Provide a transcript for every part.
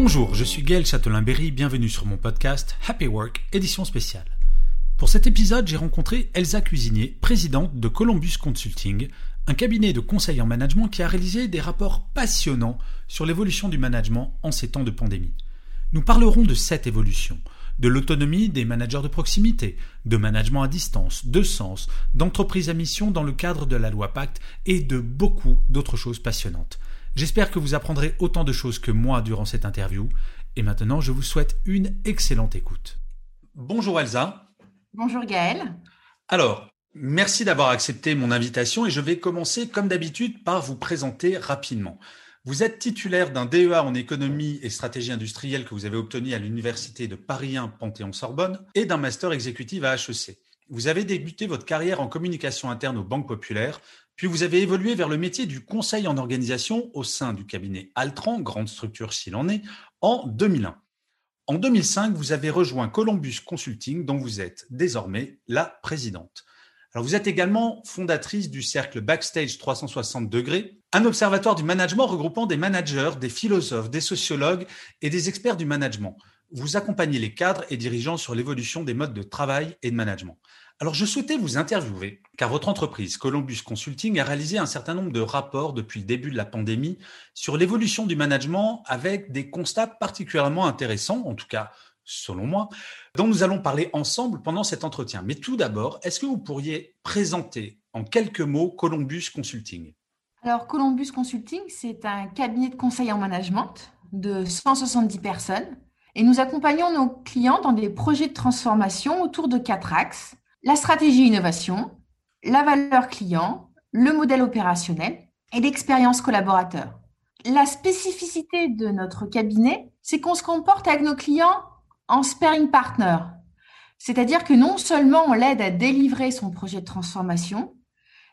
Bonjour, je suis Gaël Châtelain-Berry, bienvenue sur mon podcast Happy Work, édition spéciale. Pour cet épisode, j'ai rencontré Elsa Cuisinier, présidente de Columbus Consulting, un cabinet de conseil en management qui a réalisé des rapports passionnants sur l'évolution du management en ces temps de pandémie. Nous parlerons de cette évolution, de l'autonomie des managers de proximité, de management à distance, de sens, d'entreprise à mission dans le cadre de la loi Pacte et de beaucoup d'autres choses passionnantes. J'espère que vous apprendrez autant de choses que moi durant cette interview. Et maintenant, je vous souhaite une excellente écoute. Bonjour Elsa. Bonjour Gaël. Alors, merci d'avoir accepté mon invitation et je vais commencer comme d'habitude par vous présenter rapidement. Vous êtes titulaire d'un DEA en économie et stratégie industrielle que vous avez obtenu à l'université de Paris 1 Panthéon-Sorbonne et d'un master exécutif à HEC. Vous avez débuté votre carrière en communication interne aux banques populaires, puis vous avez évolué vers le métier du conseil en organisation au sein du cabinet Altran, grande structure s'il en est, en 2001. En 2005, vous avez rejoint Columbus Consulting, dont vous êtes désormais la présidente. Alors, vous êtes également fondatrice du cercle Backstage 360 degrés, un observatoire du management regroupant des managers, des philosophes, des sociologues et des experts du management. Vous accompagnez les cadres et dirigeants sur l'évolution des modes de travail et de management. Alors, je souhaitais vous interviewer, car votre entreprise Columbus Consulting a réalisé un certain nombre de rapports depuis le début de la pandémie sur l'évolution du management avec des constats particulièrement intéressants, en tout cas selon moi, dont nous allons parler ensemble pendant cet entretien. Mais tout d'abord, est-ce que vous pourriez présenter en quelques mots Columbus Consulting? Alors, Columbus Consulting, c'est un cabinet de conseil en management de 170 personnes et nous accompagnons nos clients dans des projets de transformation autour de quatre axes la stratégie innovation, la valeur client, le modèle opérationnel et l'expérience collaborateur. La spécificité de notre cabinet, c'est qu'on se comporte avec nos clients en sparing partner. C'est-à-dire que non seulement on l'aide à délivrer son projet de transformation,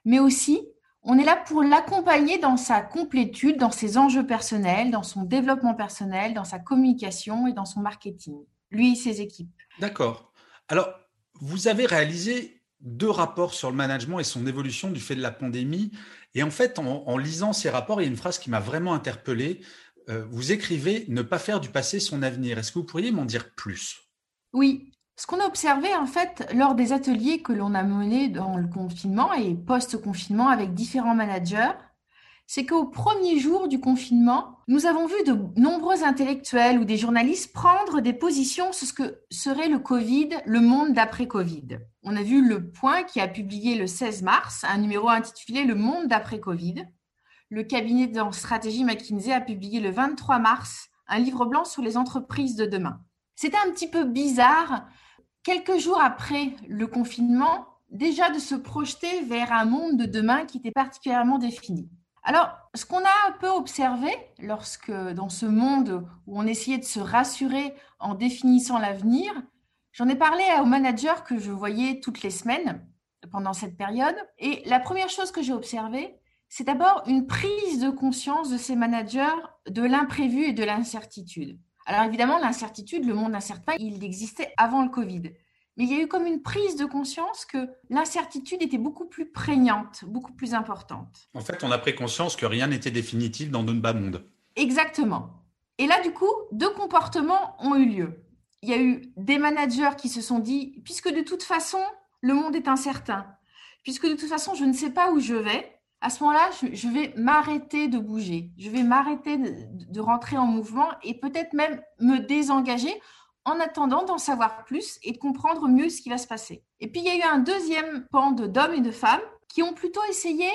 mais aussi on est là pour l'accompagner dans sa complétude, dans ses enjeux personnels, dans son développement personnel, dans sa communication et dans son marketing, lui et ses équipes. D'accord. Alors, vous avez réalisé deux rapports sur le management et son évolution du fait de la pandémie. Et en fait, en, lisant ces rapports, il y a une phrase qui m'a vraiment interpellé. Euh, vous écrivez Ne pas faire du passé son avenir. Est-ce que vous pourriez m'en dire plus? Oui. Ce qu'on a observé en fait lors des ateliers que l'on a menés dans le confinement et post-confinement avec différents managers, c'est qu'au premier jour du confinement, nous avons vu de nombreux intellectuels ou des journalistes prendre des positions sur ce que serait le Covid, le monde d'après Covid. On a vu Le Point qui a publié le 16 mars un numéro intitulé Le monde d'après Covid. Le cabinet de stratégie McKinsey a publié le 23 mars un livre blanc sur les entreprises de demain. C'était un petit peu bizarre, quelques jours après le confinement, déjà de se projeter vers un monde de demain qui était particulièrement défini. Alors, ce qu'on a un peu observé lorsque, dans ce monde où on essayait de se rassurer en définissant l'avenir, j'en ai parlé aux managers que je voyais toutes les semaines pendant cette période. Et la première chose que j'ai observée, c'est d'abord une prise de conscience de ces managers de l'imprévu et de l'incertitude. Alors évidemment, l'incertitude, le monde incertain, il existait avant le Covid mais il y a eu comme une prise de conscience que l'incertitude était beaucoup plus prégnante, beaucoup plus importante. En fait, on a pris conscience que rien n'était définitif dans notre bas monde. Exactement. Et là, du coup, deux comportements ont eu lieu. Il y a eu des managers qui se sont dit, puisque de toute façon, le monde est incertain, puisque de toute façon, je ne sais pas où je vais, à ce moment-là, je, vais m'arrêter de bouger, je vais m'arrêter de rentrer en mouvement et peut-être même me désengager en attendant d'en savoir plus et de comprendre mieux ce qui va se passer. Et puis il y a eu un deuxième pan d'hommes et de femmes qui ont plutôt essayé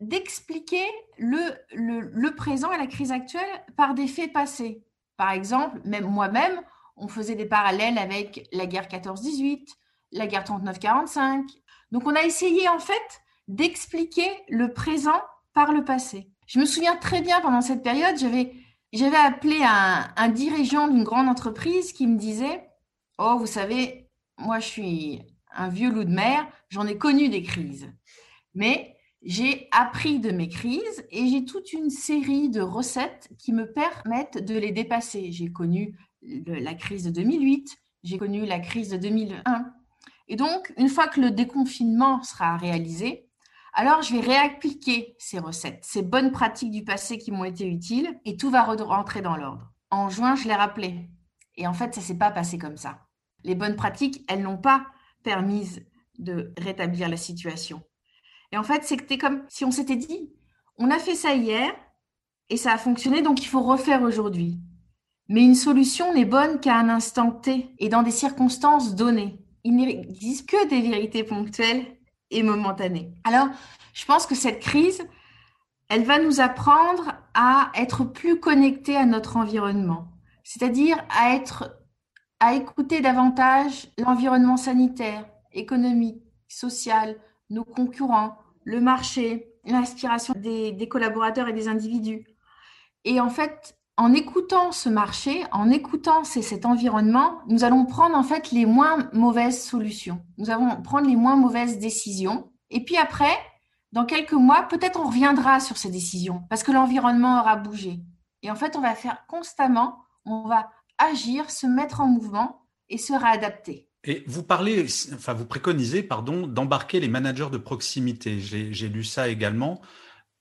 d'expliquer le, le, présent et la crise actuelle par des faits passés. Par exemple, même moi-même, on faisait des parallèles avec la guerre 14-18, la guerre 39-45. Donc on a essayé en fait d'expliquer le présent par le passé. Je me souviens très bien pendant cette période, j'avais j'avais appelé un, dirigeant d'une grande entreprise qui me disait Oh, vous savez, moi je suis un vieux loup de mer, j'en ai connu des crises. Mais j'ai appris de mes crises et j'ai toute une série de recettes qui me permettent de les dépasser. J'ai connu la crise de 2008, j'ai connu la crise de 2001. Et donc, une fois que le déconfinement sera réalisé, alors je vais réappliquer ces recettes, ces bonnes pratiques du passé qui m'ont été utiles, et tout va rentrer dans l'ordre. En juin, je l'ai rappelé. Et en fait, ça ne s'est pas passé comme ça. Les bonnes pratiques, elles n'ont pas permis de rétablir la situation. Et en fait, c'était comme si on s'était dit, on a fait ça hier et ça a fonctionné, donc il faut refaire aujourd'hui. Mais une solution n'est bonne qu'à un instant T et dans des circonstances données. Il n'existe que des vérités ponctuelles et momentanées. Alors, je pense que cette crise, elle va nous apprendre à être plus connectés à notre environnement, c'est-à-dire à être, à écouter davantage l'environnement sanitaire, économique, social, nos concurrents, le marché, l'inspiration des, des collaborateurs et des individus. Et en fait, en écoutant ce marché, en écoutant cet environnement, nous allons prendre en fait les moins mauvaises solutions. Nous allons prendre les moins mauvaises décisions. Et puis après, dans quelques mois, peut-être on reviendra sur ces décisions parce que l'environnement aura bougé. Et en fait, on va faire constamment, on va agir, se mettre en mouvement et se réadapter. Et vous parlez, enfin vous préconisez, pardon, d'embarquer les managers de proximité. J'ai lu ça également.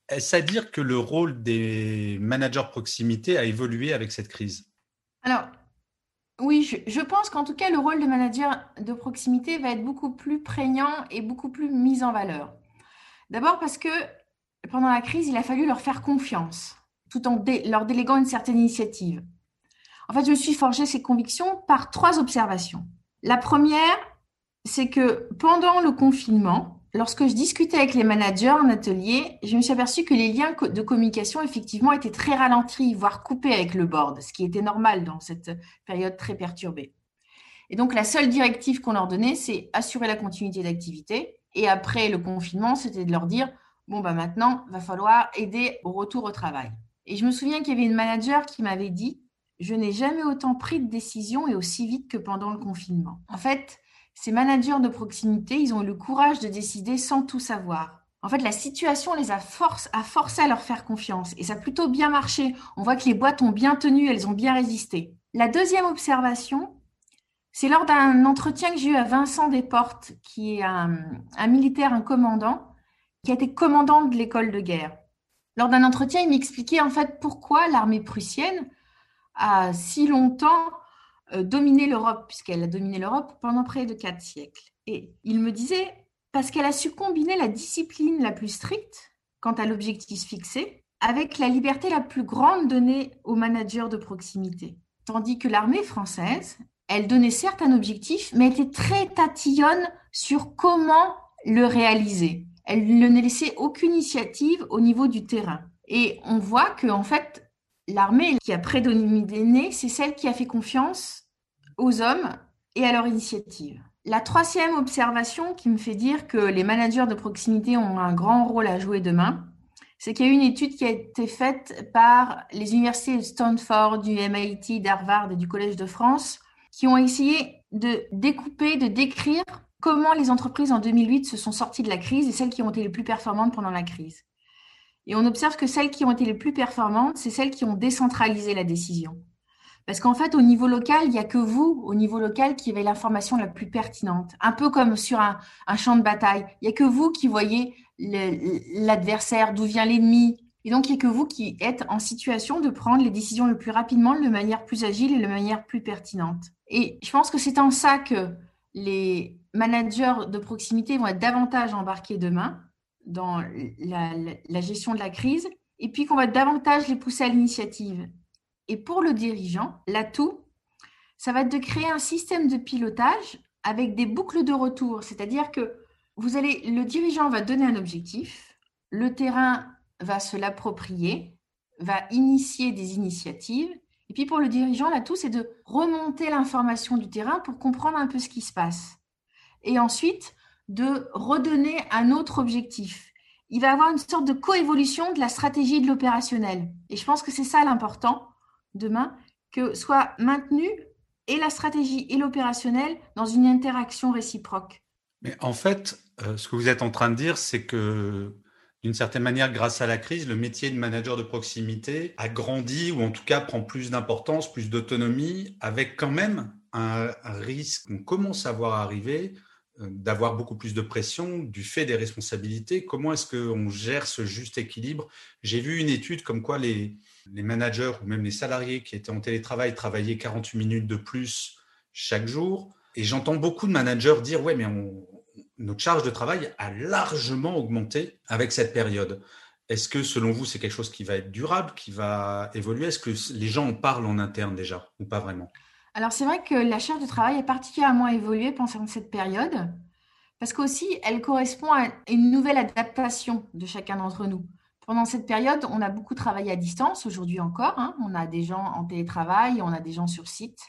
Est-ce à dire que le rôle des managers proximité a évolué avec cette crise? Alors, oui, je, pense qu'en tout cas, le rôle de manager de proximité va être beaucoup plus prégnant et beaucoup plus mis en valeur. D'abord parce que pendant la crise, il a fallu leur faire confiance, tout en leur déléguant une certaine initiative. En fait, je me suis forgé ces convictions par trois observations. La première, c'est que pendant le confinement, lorsque je discutais avec les managers en atelier, je me suis aperçue que les liens de communication, effectivement, étaient très ralentis, voire coupés avec le board, ce qui était normal dans cette période très perturbée. Et donc, la seule directive qu'on leur donnait, c'est assurer la continuité d'activité. Et après le confinement, c'était de leur dire, bon, bah maintenant, va falloir aider au retour au travail. Et je me souviens qu'il y avait une manager qui m'avait dit, je n'ai jamais autant pris de décisions et aussi vite que pendant le confinement. En fait, ces managers de proximité, ils ont eu le courage de décider sans tout savoir. En fait, la situation les a, force, forcé à leur faire confiance et ça a plutôt bien marché. On voit que les boîtes ont bien tenu, elles ont bien résisté. La deuxième observation, c'est lors d'un entretien que j'ai eu à Vincent Desportes, qui est un, un militaire, un commandant, qui a été commandant de l'école de guerre. Lors d'un entretien, il m'expliquait en fait pourquoi l'armée prussienne a si longtemps dominer l'Europe, puisqu'elle a dominé l'Europe pendant près de quatre siècles. Et il me disait, parce qu'elle a su combiner la discipline la plus stricte quant à l'objectif fixé, avec la liberté la plus grande donnée aux managers de proximité. Tandis que l'armée française, elle donnait certes un objectif, mais était très tatillonne sur comment le réaliser. Elle ne laissait aucune initiative au niveau du terrain. Et on voit que, en fait, l'armée qui a prédominé, c'est celle qui a fait confiance aux hommes et à leur initiative. La troisième observation qui me fait dire que les managers de proximité ont un grand rôle à jouer demain, c'est qu'il y a une étude qui a été faite par les universités de Stanford, du MIT, d'Harvard et du Collège de France, qui ont essayé de découper, de décrire comment les entreprises en 2008 se sont sorties de la crise et celles qui ont été les plus performantes pendant la crise. Et on observe que celles qui ont été les plus performantes, c'est celles qui ont décentralisé la décision. Parce qu'en fait, au niveau local, il n'y a que vous, au niveau local, qui avez l'information la plus pertinente. Un peu comme sur un, champ de bataille. Il n'y a que vous qui voyez l'adversaire, d'où vient l'ennemi. Et donc, il n'y a que vous qui êtes en situation de prendre les décisions le plus rapidement, de manière plus agile et de manière plus pertinente. Et je pense que c'est en ça que les managers de proximité vont être davantage embarqués demain dans la, gestion de la crise, et puis qu'on va davantage les pousser à l'initiative. Et pour le dirigeant, l'atout, ça va être de créer un système de pilotage avec des boucles de retour, c'est-à-dire que vous allez, le dirigeant va donner un objectif, le terrain va se l'approprier, va initier des initiatives, et puis pour le dirigeant, l'atout, c'est de remonter l'information du terrain pour comprendre un peu ce qui se passe. et ensuite de redonner un autre objectif. Il va avoir une sorte de coévolution de la stratégie et de l'opérationnel. Et je pense que c'est ça l'important demain, que soit maintenu et la stratégie et l'opérationnel dans une interaction réciproque. Mais en fait, euh, ce que vous êtes en train de dire, c'est que d'une certaine manière, grâce à la crise, le métier de manager de proximité a grandi ou en tout cas prend plus d'importance, plus d'autonomie, avec quand même un, risque qu'on commence à voir arriver d'avoir beaucoup plus de pression du fait des responsabilités. Comment est-ce qu'on gère ce juste équilibre? J'ai vu une étude comme quoi les, les managers ou même les salariés qui étaient en télétravail travaillaient 48 minutes de plus chaque jour. Et j'entends beaucoup de managers dire, ouais, mais on, notre charge de travail a largement augmenté avec cette période. Est-ce que selon vous, c'est quelque chose qui va être durable, qui va évoluer? Est-ce que les gens en parlent en interne déjà ou pas vraiment? Alors c'est vrai que la charge de travail a particulièrement évolué pendant cette période parce qu'aussi elle correspond à une nouvelle adaptation de chacun d'entre nous. Pendant cette période, on a beaucoup travaillé à distance, aujourd'hui encore. Hein. on a des gens en télétravail, on a des gens sur site.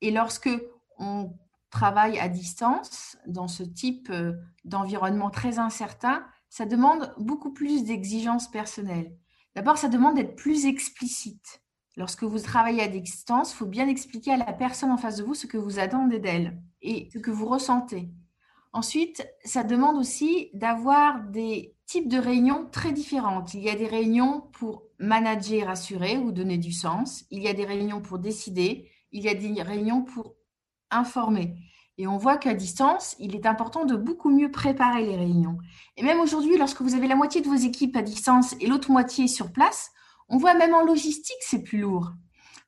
Et lorsque on travail à distance, dans ce type euh, d'environnement très incertain, ça demande beaucoup plus d'exigences personnelles. D'abord, ça demande d'être plus explicite. Lorsque vous travaillez à distance, il faut bien expliquer à la personne en face de vous ce que vous attendez d'elle et ce que vous ressentez. Ensuite, ça demande aussi d'avoir des types de réunions très différentes. Il y a des réunions pour manager rassurer ou donner du sens. Il y a des réunions pour décider. Il y a des réunions pour informer. Et on voit qu'à distance, il est important de beaucoup mieux préparer les réunions. Et même aujourd'hui, lorsque vous avez la moitié de vos équipes à distance et l'autre moitié sur place, on voit même en logistique, c'est plus lourd.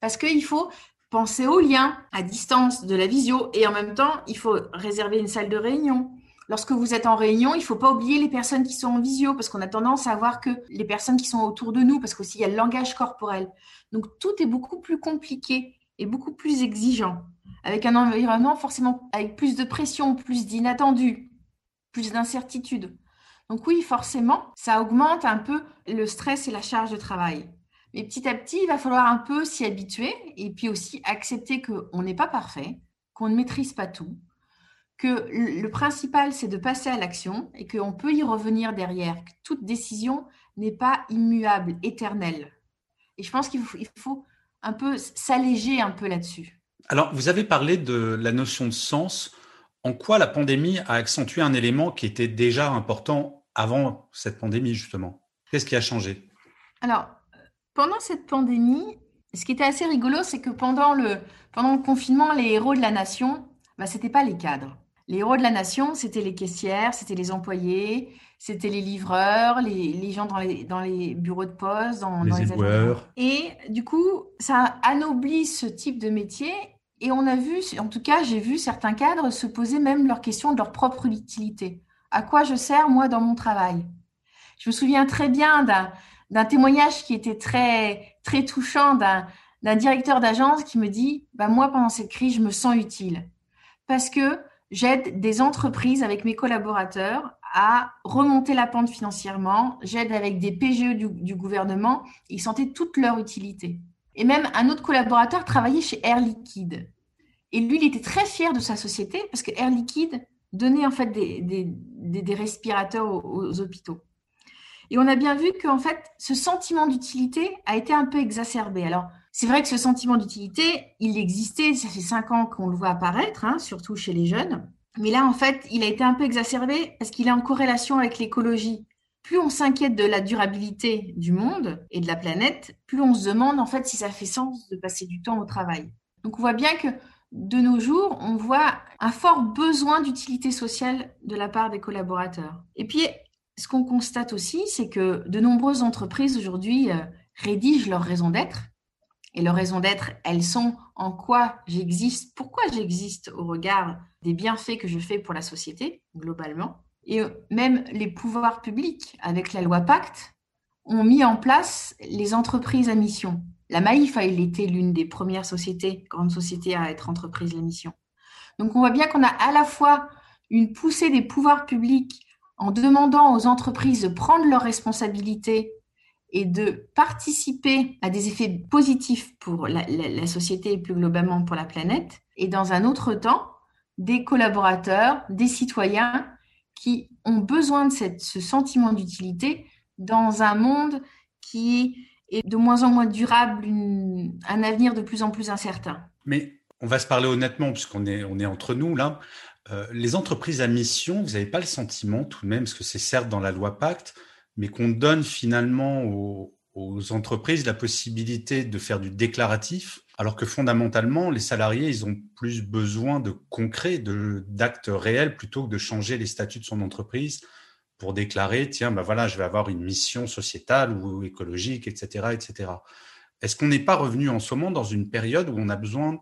Parce qu'il faut penser au lien à distance de la visio et en même temps, il faut réserver une salle de réunion. Lorsque vous êtes en réunion, il ne faut pas oublier les personnes qui sont en visio parce qu'on a tendance à voir que les personnes qui sont autour de nous, parce qu'aussi il y a le langage corporel. Donc tout est beaucoup plus compliqué et beaucoup plus exigeant avec un environnement forcément avec plus de pression, plus d'inattendus, plus d'incertitudes. Donc oui, forcément, ça augmente un peu le stress et la charge de travail. Mais petit à petit, il va falloir un peu s'y habituer et puis aussi accepter qu'on n'est pas parfait, qu'on ne maîtrise pas tout, que le principal, c'est de passer à l'action et qu'on peut y revenir derrière, que toute décision n'est pas immuable, éternelle. Et je pense qu'il faut, faut un peu s'alléger un peu là-dessus. Alors, vous avez parlé de la notion de sens. En quoi la pandémie a accentué un élément qui était déjà important avant cette pandémie, justement. Qu'est-ce qui a changé? Alors, pendant cette pandémie, ce qui était assez rigolo, c'est que pendant le, pendant le confinement, les héros de la nation, bah, ce n'étaient pas les cadres. Les héros de la nation, c'était les caissières, c'était les employés, c'était les livreurs, les, gens dans les, dans les, bureaux de poste, dans les, dans Et du coup, ça anoblit ce type de métier. Et on a vu, en tout cas, j'ai vu certains cadres se poser même leur question de leur propre utilité. À quoi je sers, moi, dans mon travail Je me souviens très bien d'un témoignage qui était très, très touchant d'un directeur d'agence qui me dit bah, Moi, pendant cette crise, je me sens utile. Parce que j'aide des entreprises avec mes collaborateurs à remonter la pente financièrement. J'aide avec des PGE du, du gouvernement. Ils sentaient toute leur utilité. Et même un autre collaborateur travaillait chez Air Liquide. Et lui, il était très fier de sa société parce que Air Liquide donnait en fait des, respirateurs aux, hôpitaux. Et on a bien vu qu'en fait, ce sentiment d'utilité a été un peu exacerbé. Alors, c'est vrai que ce sentiment d'utilité, il existait, ça fait cinq ans qu'on le voit apparaître, hein, surtout chez les jeunes. Mais là, en fait, il a été un peu exacerbé parce qu'il est en corrélation avec l'écologie plus on s'inquiète de la durabilité du monde et de la planète, plus on se demande en fait si ça fait sens de passer du temps au travail. Donc on voit bien que de nos jours, on voit un fort besoin d'utilité sociale de la part des collaborateurs. Et puis, ce qu'on constate aussi, c'est que de nombreuses entreprises aujourd'hui euh, rédigent leur raison d'être. Et leur raison d'être, elles sont en quoi j'existe, pourquoi j'existe au regard des bienfaits que je fais pour la société globalement. Et euh, même les pouvoirs publics, avec la loi Pacte, ont mis en place les entreprises à mission. La Maïf a été l'une des premières sociétés, grandes sociétés à être entreprise à mission. Donc on voit bien qu'on a à la fois une poussée des pouvoirs publics en demandant aux entreprises de prendre leurs responsabilités et de participer à des effets positifs pour la, la société et plus globalement pour la planète. Et dans un autre temps, des collaborateurs, des citoyens qui ont besoin de ce sentiment d'utilité dans un monde qui est de moins en moins durable, un avenir de plus en plus incertain. Mais on va se parler honnêtement, puisqu'on est, on est entre nous là. Euh, les entreprises à mission, vous n'avez pas le sentiment tout de même, parce que c'est certes dans la loi Pacte, mais qu'on donne finalement aux, aux, entreprises la possibilité de faire du déclaratif, alors que fondamentalement, les salariés, ils ont plus besoin de concret, d'actes réels, plutôt que de changer les statuts de son entreprise pour déclarer, tiens, ben voilà, je vais avoir une mission sociétale ou écologique, etc., etc. Est-ce qu'on n'est pas revenu en ce moment dans une période où on a besoin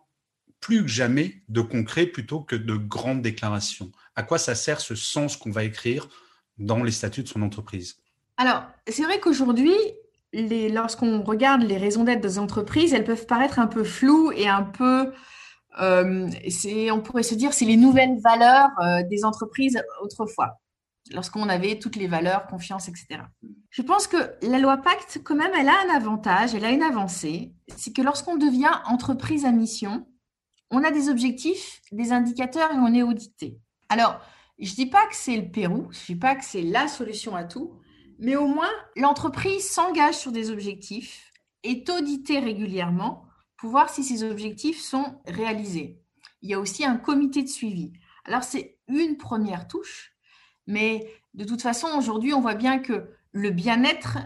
plus que jamais de concret plutôt que de grandes déclarations? À quoi ça sert ce sens qu'on va écrire dans les statuts de son entreprise? Alors, c'est vrai qu'aujourd'hui, lorsqu'on regarde les raisons d'être des entreprises, elles peuvent paraître un peu floues et un peu, euh, on pourrait se dire, c'est les nouvelles valeurs euh, des entreprises autrefois lorsqu'on avait toutes les valeurs, confiance, etc. Je pense que la loi Pacte, quand même, elle a un avantage, elle a une avancée, c'est que lorsqu'on devient entreprise à mission, on a des objectifs, des indicateurs et on est audité. Alors, je ne dis pas que c'est le Pérou, je ne dis pas que c'est la solution à tout, mais au moins, l'entreprise s'engage sur des objectifs, est auditée régulièrement pour voir si ces objectifs sont réalisés. Il y a aussi un comité de suivi. Alors, c'est une première touche, mais de toute façon, aujourd'hui, on voit bien que le bien-être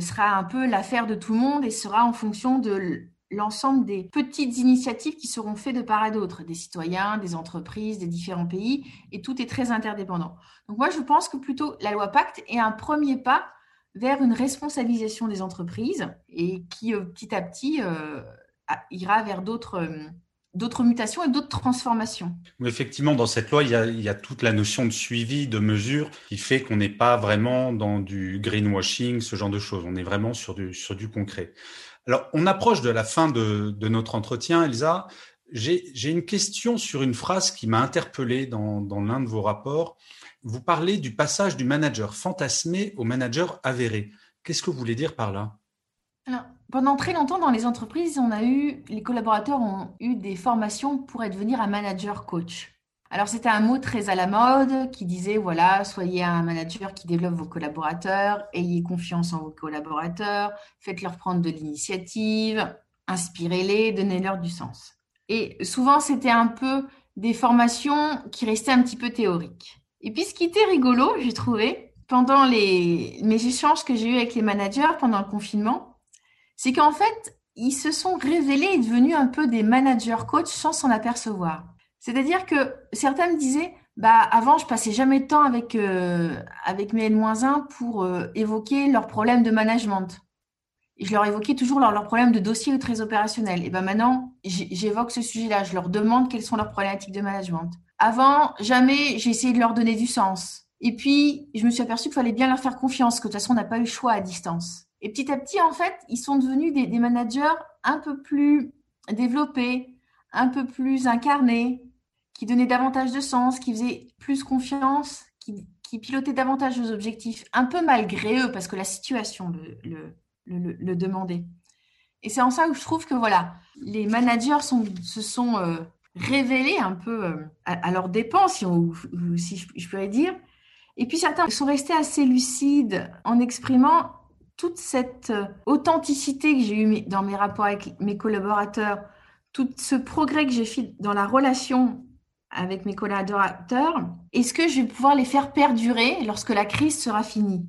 sera un peu l'affaire de tout le monde et sera en fonction de l'ensemble des petites initiatives qui seront faites de part et d'autre, des citoyens, des entreprises, des différents pays, et tout est très interdépendant. Donc moi, je pense que plutôt la loi Pacte est un premier pas vers une responsabilisation des entreprises et qui euh, petit à petit euh, ira vers d'autres euh, d'autres mutations et d'autres transformations. Effectivement, dans cette loi, il y, a, toute la notion de suivi, de mesure, qui fait qu'on n'est pas vraiment dans du greenwashing, ce genre de choses. On est vraiment sur du, sur du concret. Alors, on approche de la fin de, notre entretien, Elsa. J'ai une question sur une phrase qui m'a interpellé dans, dans l'un de vos rapports. Vous parlez du passage du manager fantasmé au manager avéré. Qu'est-ce que vous voulez dire par là? Alors, pendant très longtemps, dans les entreprises, on a eu, les collaborateurs ont eu des formations pour devenir un manager coach. Alors, c'était un mot très à la mode qui disait, voilà, soyez un manager qui développe vos collaborateurs, ayez confiance en vos collaborateurs, faites-leur prendre de l'initiative, inspirez-les, donnez-leur du sens. Et souvent, c'était un peu des formations qui restaient un petit peu théoriques. Et puis, ce qui était rigolo, j'ai trouvé, pendant les, mes échanges que j'ai eus avec les managers pendant le confinement, c'est qu'en fait, ils se sont révélés et devenus un peu des managers coach sans s'en apercevoir. C'est-à-dire que certains me disaient, bah, avant, je passais jamais de temps avec, euh, avec mes N-1 pour euh, évoquer leurs problèmes de management. Et je leur évoquais toujours leurs problèmes de dossier ou très opérationnels. Et ben maintenant, j'évoque ce sujet-là. Je leur demande quelles sont leurs problématiques de management. Avant, jamais j'ai essayé de leur donner du sens. Et puis, je me suis aperçu qu'il fallait bien leur faire confiance, que de toute façon, on n'a pas eu le choix à distance. Et petit à petit, en fait, ils sont devenus des, managers un peu plus développés, un peu plus incarnés, qui donnaient davantage de sens, qui faisaient plus confiance, qui, pilotaient davantage aux objectifs, un peu malgré eux, parce que la situation le, demandait. Et c'est en ça où je trouve que voilà, les managers se sont euh, révélés un peu euh, à, leurs dépens, si, si je, je pourrais dire. Et puis certains sont restés assez lucides en exprimant toute cette euh, authenticité que j'ai eue dans mes rapports avec mes collaborateurs, tout ce progrès que j'ai fait dans la relation avec mes collaborateurs, est-ce que je vais pouvoir les faire perdurer lorsque la crise sera finie?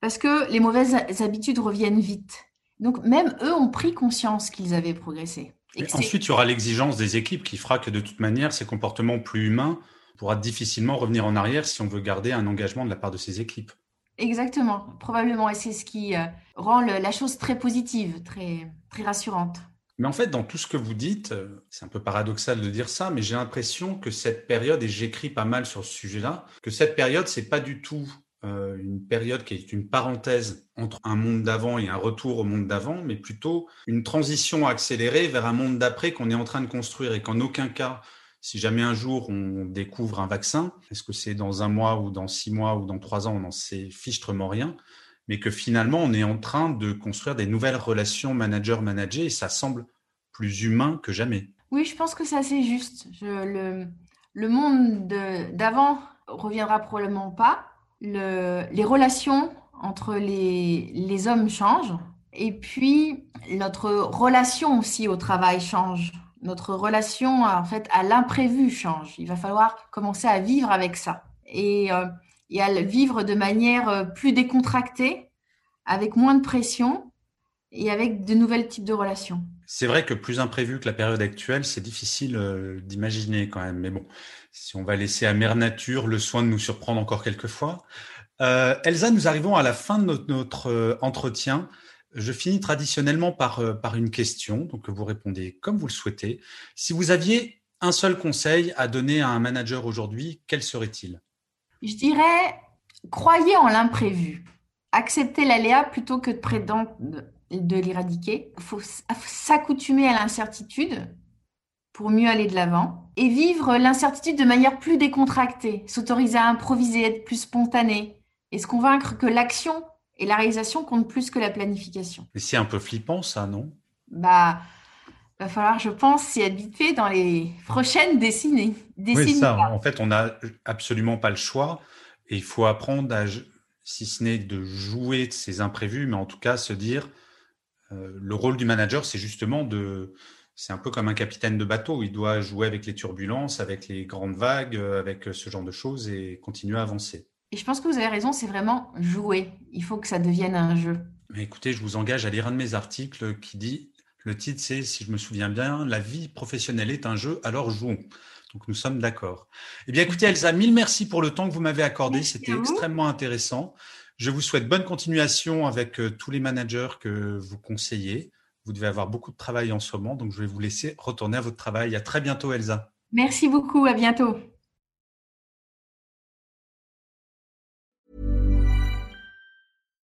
Parce que les mauvaises habitudes reviennent vite. Donc même eux ont pris conscience qu'ils avaient progressé. Et ensuite, il y aura l'exigence des équipes qui fera que de toute manière, ces comportements plus humains pourra difficilement revenir en arrière si on veut garder un engagement de la part de ces équipes. Exactement, probablement. Et c'est ce qui euh, rend la chose très positive, très, très rassurante. Mais en fait, dans tout ce que vous dites, euh, c'est un peu paradoxal de dire ça, mais j'ai l'impression que cette période, et j'écris pas mal sur ce sujet-là, que cette période, c'est pas du tout euh, une période qui est une parenthèse entre un monde d'avant et un retour au monde d'avant, mais plutôt une transition accélérée vers un monde d'après qu'on est en train de construire et qu'en aucun cas si jamais un jour on découvre un vaccin, est-ce que c'est dans un mois ou dans six mois ou dans trois ans, on n'en sait fichtrement rien, mais que finalement on est en train de construire des nouvelles relations manager-manager et ça semble plus humain que jamais. Oui, je pense que c'est assez juste. le, monde d'avant reviendra probablement pas. les relations entre les hommes changent. Et puis, notre relation aussi au travail change. Notre relation, en fait, à l'imprévu change. Il va falloir commencer à vivre avec ça. Et, euh, à le vivre de manière euh, plus décontractée, avec moins de pression et avec de nouvelles types de relations. C'est vrai que plus imprévu que la période actuelle, c'est difficile euh, d'imaginer quand même. Mais bon, si on va laisser à mère nature le soin de nous surprendre encore quelques fois. Elsa, nous arrivons à la fin de notre, entretien. Je finis traditionnellement par, par une question, donc vous répondez comme vous le souhaitez. Si vous aviez un seul conseil à donner à un manager aujourd'hui, quel serait-il? Je dirais, croyez en l'imprévu. Acceptez l'aléa plutôt que de prétendre de l'éradiquer. Il faut s'accoutumer à l'incertitude pour mieux aller de l'avant et vivre l'incertitude de manière plus décontractée, s'autoriser à improviser, être plus spontané et se convaincre que l'action et la réalisation comptent plus que la planification. Mais c'est un peu flippant ça, non? Bah, va falloir, je pense, s'y habituer dans les prochaines décennies. décennies oui, ça. En fait, on n'a absolument pas le choix et il faut apprendre à, si ce n'est de jouer de ces imprévus, mais en tout cas se dire euh, le rôle du manager, c'est justement de. C'est un peu comme un capitaine de bateau. Il doit jouer avec les turbulences, avec les grandes vagues, euh, avec ce genre de choses et continuer à avancer. Et je pense que vous avez raison, c'est vraiment jouer. Il faut que ça devienne un jeu. Mais écoutez, je vous engage à lire un de mes articles qui dit le titre, c'est, si je me souviens bien, La vie professionnelle est un jeu, alors jouons. Donc nous sommes d'accord. Eh bien, écoutez, Elsa, mille merci pour le temps que vous m'avez accordé. C'était extrêmement intéressant. Je vous souhaite bonne continuation avec euh, tous les managers que vous conseillez. Vous devez avoir beaucoup de travail en ce moment, donc je vais vous laisser retourner à votre travail. À très bientôt, Elsa. Merci beaucoup, à bientôt.